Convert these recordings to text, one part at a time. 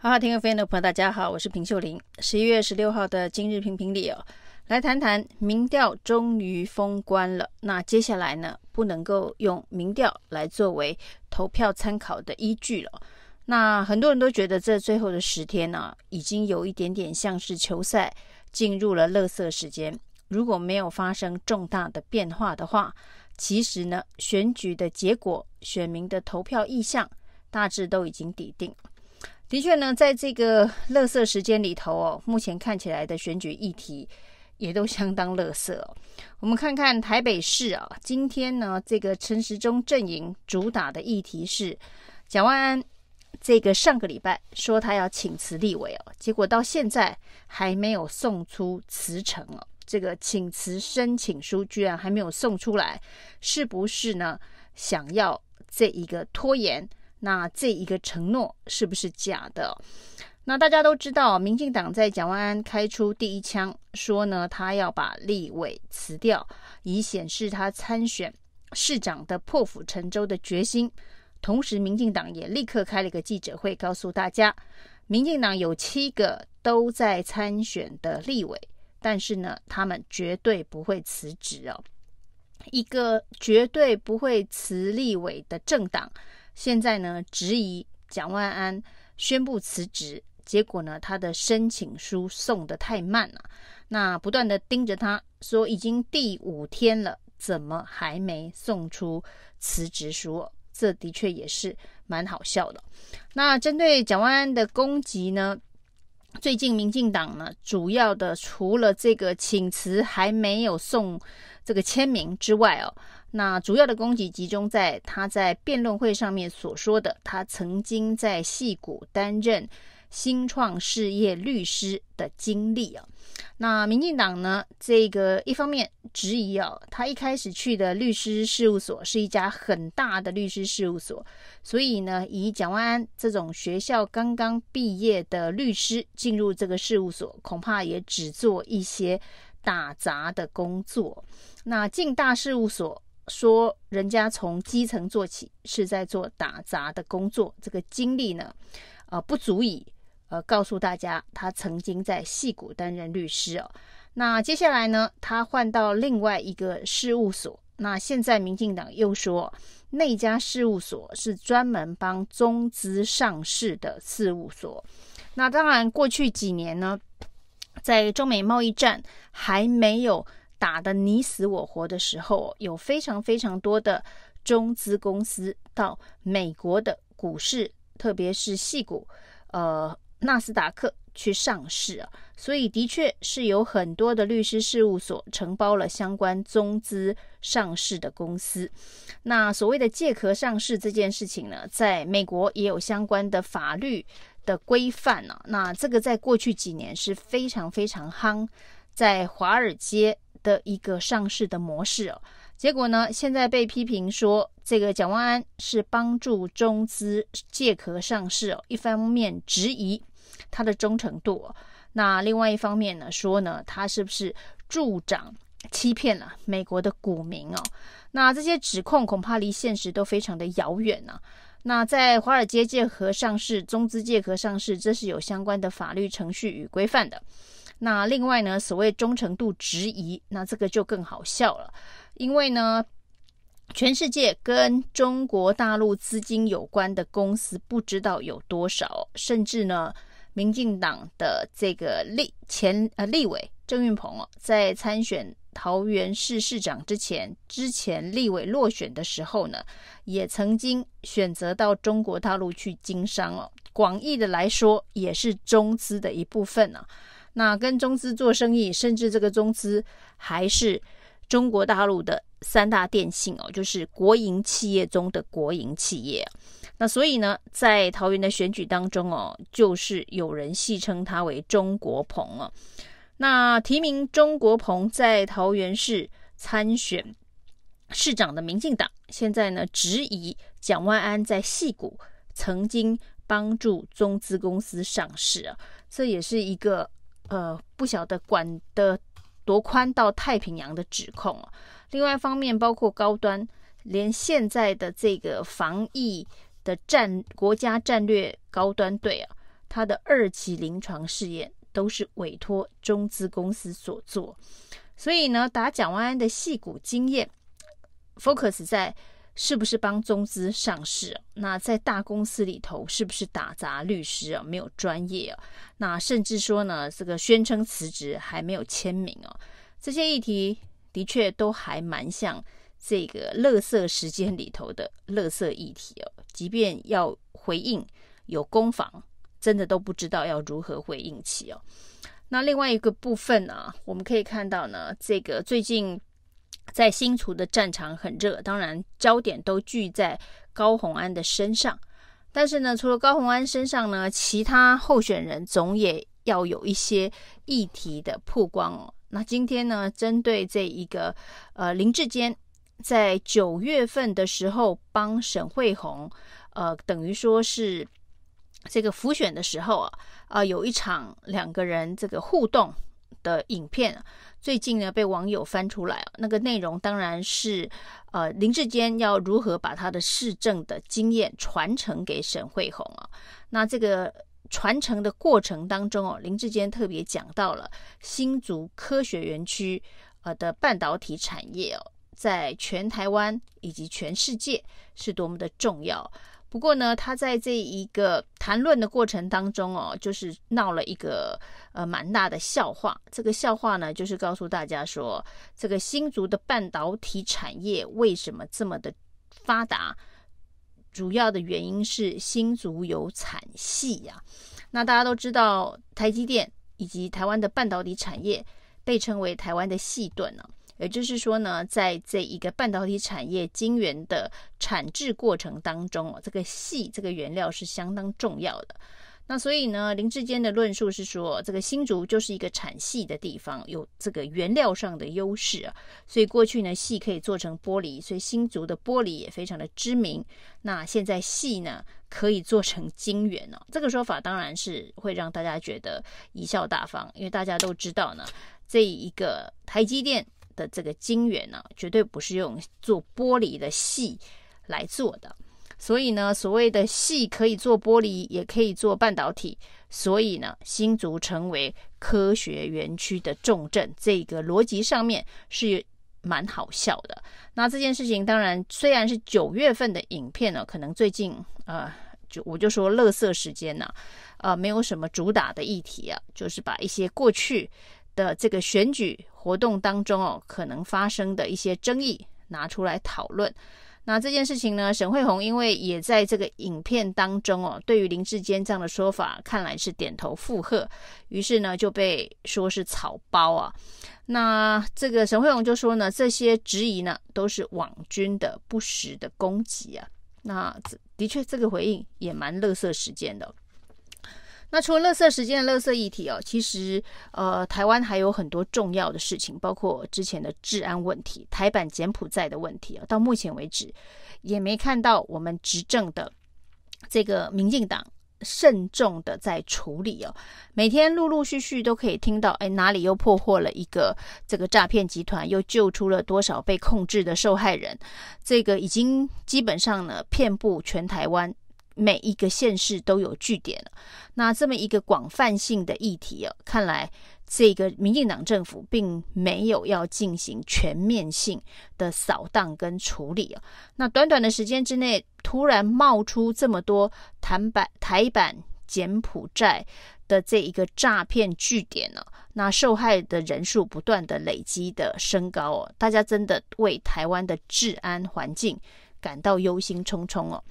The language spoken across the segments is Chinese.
好，好，听众朋友，大家好，我是平秀玲。十一月十六号的今日评评理哦，来谈谈民调终于封关了。那接下来呢，不能够用民调来作为投票参考的依据了。那很多人都觉得这最后的十天呢、啊，已经有一点点像是球赛进入了垃圾时间。如果没有发生重大的变化的话，其实呢，选举的结果、选民的投票意向大致都已经底定。的确呢，在这个垃圾时间里头哦，目前看起来的选举议题也都相当垃圾哦。我们看看台北市啊，今天呢，这个陈时中阵营主打的议题是蒋万安，这个上个礼拜说他要请辞立委哦，结果到现在还没有送出辞呈哦，这个请辞申请书居然还没有送出来，是不是呢？想要这一个拖延？那这一个承诺是不是假的？那大家都知道，民进党在蒋万安开出第一枪，说呢，他要把立委辞掉，以显示他参选市长的破釜沉舟的决心。同时，民进党也立刻开了一个记者会，告诉大家，民进党有七个都在参选的立委，但是呢，他们绝对不会辞职哦。一个绝对不会辞立委的政党。现在呢，质疑蒋万安宣布辞职，结果呢，他的申请书送得太慢了。那不断的盯着他说，已经第五天了，怎么还没送出辞职书？这的确也是蛮好笑的。那针对蒋万安的攻击呢，最近民进党呢，主要的除了这个请辞还没有送这个签名之外哦。那主要的攻击集中在他在辩论会上面所说的，他曾经在戏谷担任新创事业律师的经历啊。那民进党呢，这个一方面质疑啊，他一开始去的律师事务所是一家很大的律师事务所，所以呢，以蒋万安这种学校刚刚毕业的律师进入这个事务所，恐怕也只做一些打杂的工作。那进大事务所。说人家从基层做起是在做打杂的工作，这个经历呢，呃，不足以呃告诉大家他曾经在戏谷担任律师哦。那接下来呢，他换到另外一个事务所，那现在民进党又说那家事务所是专门帮中资上市的事务所。那当然，过去几年呢，在中美贸易战还没有。打得你死我活的时候，有非常非常多的中资公司到美国的股市，特别是矽谷，呃，纳斯达克去上市啊。所以的确是有很多的律师事务所承包了相关中资上市的公司。那所谓的借壳上市这件事情呢，在美国也有相关的法律的规范呢。那这个在过去几年是非常非常夯，在华尔街。的一个上市的模式哦，结果呢，现在被批评说这个蒋万安是帮助中资借壳上市哦，一方面质疑他的忠诚度，那另外一方面呢说呢，他是不是助长欺骗了美国的股民哦？那这些指控恐怕离现实都非常的遥远呢。那在华尔街借壳上市、中资借壳上市，这是有相关的法律程序与规范的。那另外呢，所谓忠诚度质疑，那这个就更好笑了，因为呢，全世界跟中国大陆资金有关的公司不知道有多少，甚至呢，民进党的这个立前呃立委郑运鹏哦，在参选桃园市市长之前，之前立委落选的时候呢，也曾经选择到中国大陆去经商哦，广义的来说，也是中资的一部分呢、啊。那跟中资做生意，甚至这个中资还是中国大陆的三大电信哦，就是国营企业中的国营企业。那所以呢，在桃园的选举当中哦，就是有人戏称他为中国鹏哦。那提名中国鹏在桃园市参选市长的民进党，现在呢质疑蒋万安在戏谷曾经帮助中资公司上市啊，这也是一个。呃，不晓得管得多宽到太平洋的指控。另外一方面，包括高端，连现在的这个防疫的战国家战略高端队啊，他的二期临床试验都是委托中资公司所做，所以呢，打蒋万安的戏骨经验，focus 在。是不是帮中资上市？那在大公司里头，是不是打杂律师啊？没有专业啊？那甚至说呢，这个宣称辞职还没有签名哦。这些议题的确都还蛮像这个垃圾时间里头的垃圾议题哦。即便要回应有攻防，真的都不知道要如何回应起哦。那另外一个部分呢，啊，我们可以看到呢，这个最近。在新竹的战场很热，当然焦点都聚在高虹安的身上。但是呢，除了高虹安身上呢，其他候选人总也要有一些议题的曝光哦。那今天呢，针对这一个呃林志坚在九月份的时候帮沈慧虹呃等于说是这个辅选的时候啊啊、有一场两个人这个互动的影片。最近呢，被网友翻出来，那个内容当然是，呃，林志坚要如何把他的市政的经验传承给沈慧虹啊？那这个传承的过程当中哦，林志坚特别讲到了新竹科学园区呃的半导体产业哦，在全台湾以及全世界是多么的重要。不过呢，他在这一个谈论的过程当中哦，就是闹了一个呃蛮大的笑话。这个笑话呢，就是告诉大家说，这个新竹的半导体产业为什么这么的发达？主要的原因是新竹有产系呀。那大家都知道，台积电以及台湾的半导体产业被称为台湾的细盾呢。也就是说呢，在这一个半导体产业晶圆的产制过程当中哦，这个矽这个原料是相当重要的。那所以呢，林志坚的论述是说，这个新竹就是一个产矽的地方，有这个原料上的优势啊。所以过去呢，矽可以做成玻璃，所以新竹的玻璃也非常的知名。那现在矽呢，可以做成晶圆哦。这个说法当然是会让大家觉得贻笑大方，因为大家都知道呢，这一个台积电。的这个晶圆呢，绝对不是用做玻璃的细来做的，所以呢，所谓的细可以做玻璃，也可以做半导体，所以呢，新竹成为科学园区的重镇，这个逻辑上面是蛮好笑的。那这件事情当然虽然是九月份的影片呢，可能最近呃，就我就说乐色时间呢，呃，没有什么主打的议题啊，就是把一些过去的这个选举活动当中哦，可能发生的一些争议拿出来讨论。那这件事情呢，沈慧红因为也在这个影片当中哦，对于林志坚这样的说法，看来是点头附和，于是呢就被说是草包啊。那这个沈慧红就说呢，这些质疑呢都是网军的不实的攻击啊。那的确，这个回应也蛮乐色时间的。那除了垃圾时间的垃圾议题哦，其实呃，台湾还有很多重要的事情，包括之前的治安问题、台版柬埔寨的问题哦，到目前为止也没看到我们执政的这个民进党慎重的在处理哦。每天陆陆续续都可以听到，哎，哪里又破获了一个这个诈骗集团，又救出了多少被控制的受害人，这个已经基本上呢，遍布全台湾。每一个县市都有据点，那这么一个广泛性的议题哦，看来这个民进党政府并没有要进行全面性的扫荡跟处理哦。那短短的时间之内，突然冒出这么多台版台版柬埔寨的这一个诈骗据点呢，那受害的人数不断的累积的升高哦，大家真的为台湾的治安环境感到忧心忡忡哦。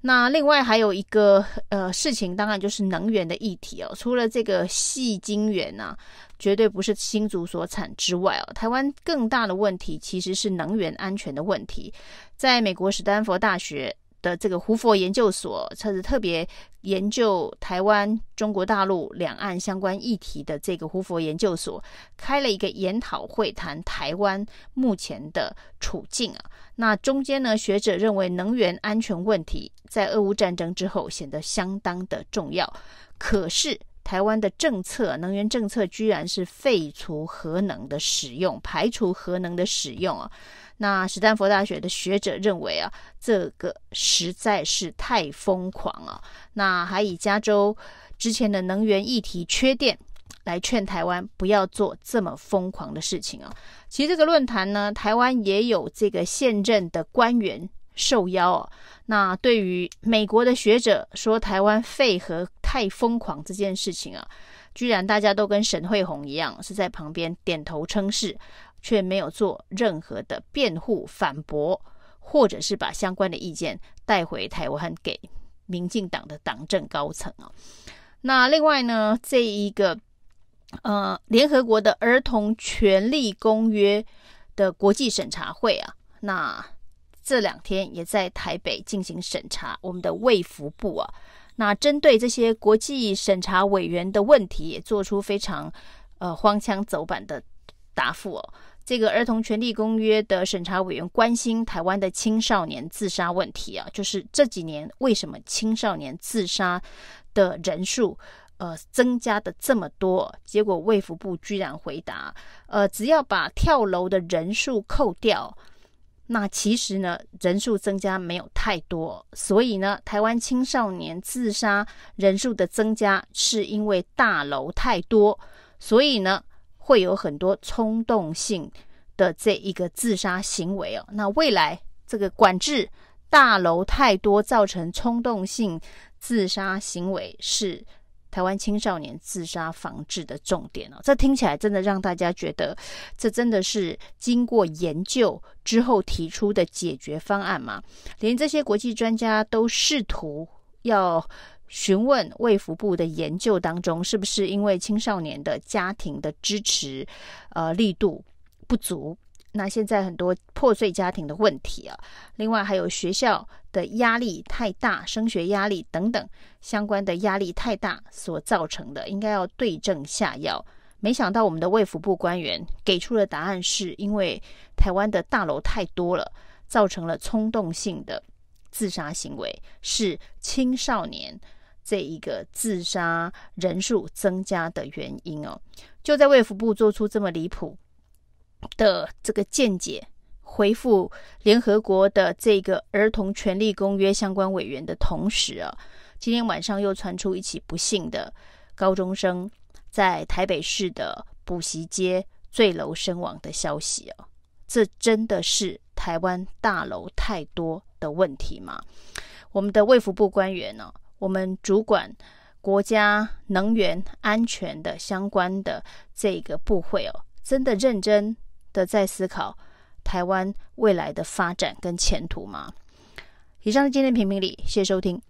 那另外还有一个呃事情，当然就是能源的议题哦。除了这个细晶圆啊，绝对不是新竹所产之外哦，台湾更大的问题其实是能源安全的问题。在美国史丹佛大学的这个胡佛研究所，它是特别研究台湾、中国大陆两岸相关议题的这个胡佛研究所，开了一个研讨会，谈台湾目前的处境啊。那中间呢，学者认为能源安全问题在俄乌战争之后显得相当的重要。可是台湾的政策，能源政策居然是废除核能的使用，排除核能的使用啊。那史丹佛大学的学者认为啊，这个实在是太疯狂了。那还以加州之前的能源议题缺电，来劝台湾不要做这么疯狂的事情啊。其实这个论坛呢，台湾也有这个现任的官员受邀哦。那对于美国的学者说台湾废核太疯狂这件事情啊，居然大家都跟沈慧虹一样是在旁边点头称是，却没有做任何的辩护反驳，或者是把相关的意见带回台湾给民进党的党政高层啊。那另外呢，这一个呃联合国的儿童权利公约的国际审查会啊，那这两天也在台北进行审查，我们的卫福部啊。那针对这些国际审查委员的问题，也做出非常呃荒腔走板的答复哦。这个儿童权利公约的审查委员关心台湾的青少年自杀问题啊，就是这几年为什么青少年自杀的人数呃增加的这么多？结果卫福部居然回答，呃，只要把跳楼的人数扣掉。那其实呢，人数增加没有太多，所以呢，台湾青少年自杀人数的增加是因为大楼太多，所以呢，会有很多冲动性的这一个自杀行为哦。那未来这个管制大楼太多造成冲动性自杀行为是。台湾青少年自杀防治的重点哦，这听起来真的让大家觉得，这真的是经过研究之后提出的解决方案吗？连这些国际专家都试图要询问卫福部的研究当中，是不是因为青少年的家庭的支持，呃，力度不足？那现在很多破碎家庭的问题啊，另外还有学校的压力太大，升学压力等等相关的压力太大所造成的，应该要对症下药。没想到我们的卫福部官员给出的答案是因为台湾的大楼太多了，造成了冲动性的自杀行为，是青少年这一个自杀人数增加的原因哦。就在卫福部做出这么离谱的这个见解，回复联合国的这个儿童权利公约相关委员的同时啊，今天晚上又传出一起不幸的高中生在台北市的补习街坠楼身亡的消息啊，这真的是台湾大楼太多的问题吗？我们的卫福部官员呢，我们主管国家能源安全的相关的这个部会哦，真的认真。的在思考台湾未来的发展跟前途吗？以上是今天评评理，谢谢收听。